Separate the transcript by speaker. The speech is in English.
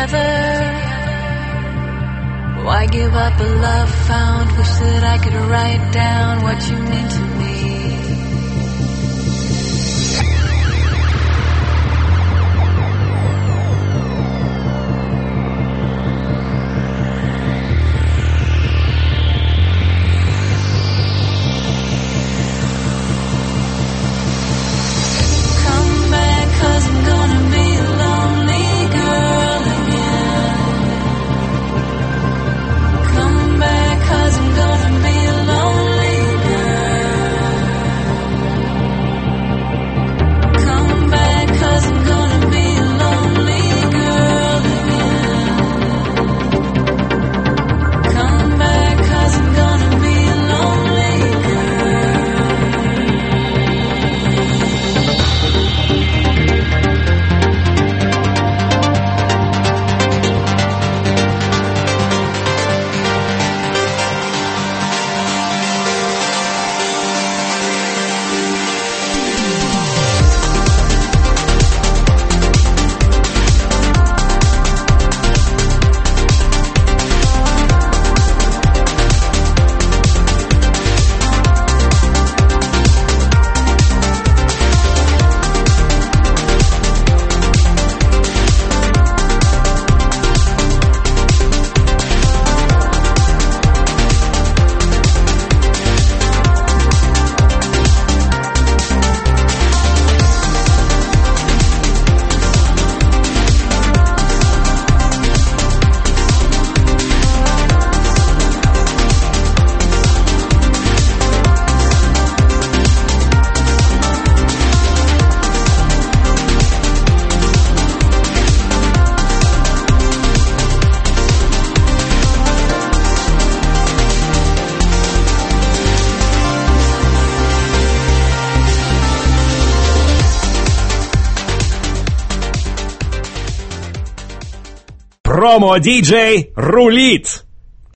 Speaker 1: together. Why give up a love found? Wish that I could write down what you mean to me.
Speaker 2: Промо-диджей рулит!